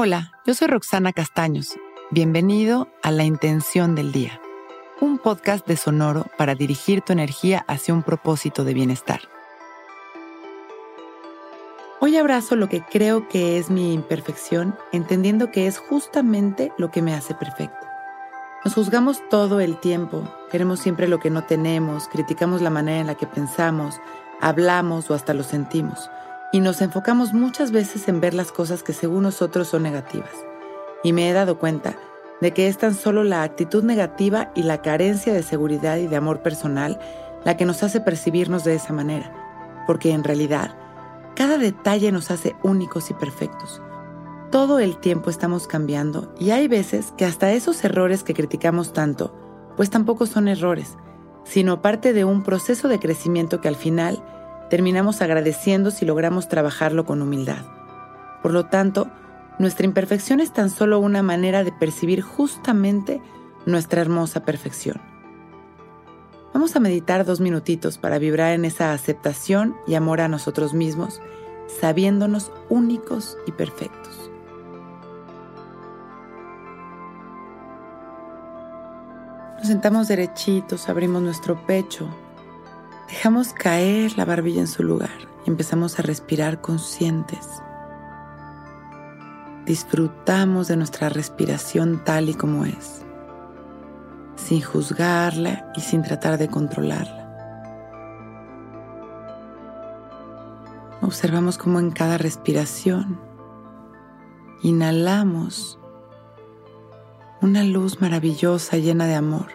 Hola, yo soy Roxana Castaños. Bienvenido a La Intención del Día, un podcast de Sonoro para dirigir tu energía hacia un propósito de bienestar. Hoy abrazo lo que creo que es mi imperfección, entendiendo que es justamente lo que me hace perfecto. Nos juzgamos todo el tiempo, queremos siempre lo que no tenemos, criticamos la manera en la que pensamos, hablamos o hasta lo sentimos, y nos enfocamos muchas veces en ver las cosas que según nosotros son negativas. Y me he dado cuenta de que es tan solo la actitud negativa y la carencia de seguridad y de amor personal la que nos hace percibirnos de esa manera, porque en realidad cada detalle nos hace únicos y perfectos. Todo el tiempo estamos cambiando y hay veces que hasta esos errores que criticamos tanto, pues tampoco son errores, sino parte de un proceso de crecimiento que al final terminamos agradeciendo si logramos trabajarlo con humildad. Por lo tanto, nuestra imperfección es tan solo una manera de percibir justamente nuestra hermosa perfección. Vamos a meditar dos minutitos para vibrar en esa aceptación y amor a nosotros mismos, sabiéndonos únicos y perfectos. Nos sentamos derechitos, abrimos nuestro pecho, dejamos caer la barbilla en su lugar y empezamos a respirar conscientes. Disfrutamos de nuestra respiración tal y como es, sin juzgarla y sin tratar de controlarla. Observamos cómo en cada respiración inhalamos una luz maravillosa llena de amor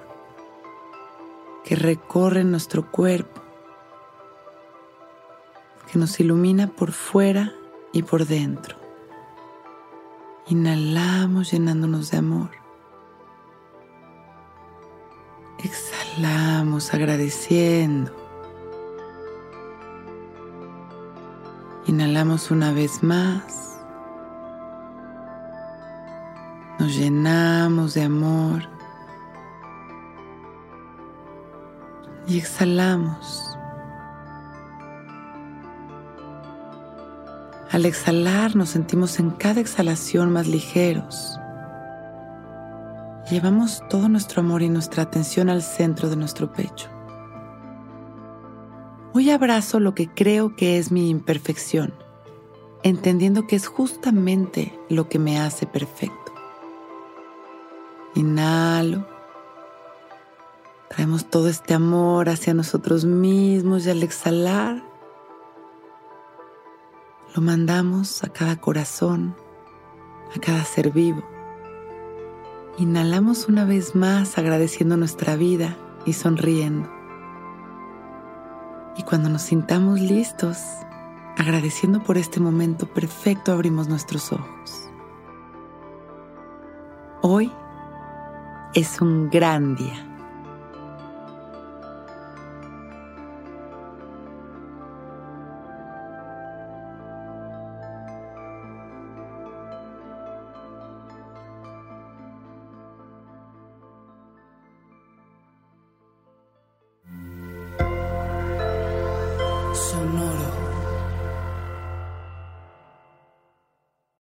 que recorre nuestro cuerpo, que nos ilumina por fuera y por dentro. Inhalamos llenándonos de amor. Exhalamos agradeciendo. Inhalamos una vez más. Nos llenamos de amor y exhalamos. Al exhalar nos sentimos en cada exhalación más ligeros. Llevamos todo nuestro amor y nuestra atención al centro de nuestro pecho. Hoy abrazo lo que creo que es mi imperfección, entendiendo que es justamente lo que me hace perfecto. Inhalo. Traemos todo este amor hacia nosotros mismos y al exhalar lo mandamos a cada corazón, a cada ser vivo. Inhalamos una vez más agradeciendo nuestra vida y sonriendo. Y cuando nos sintamos listos, agradeciendo por este momento perfecto, abrimos nuestros ojos. Hoy es un gran día.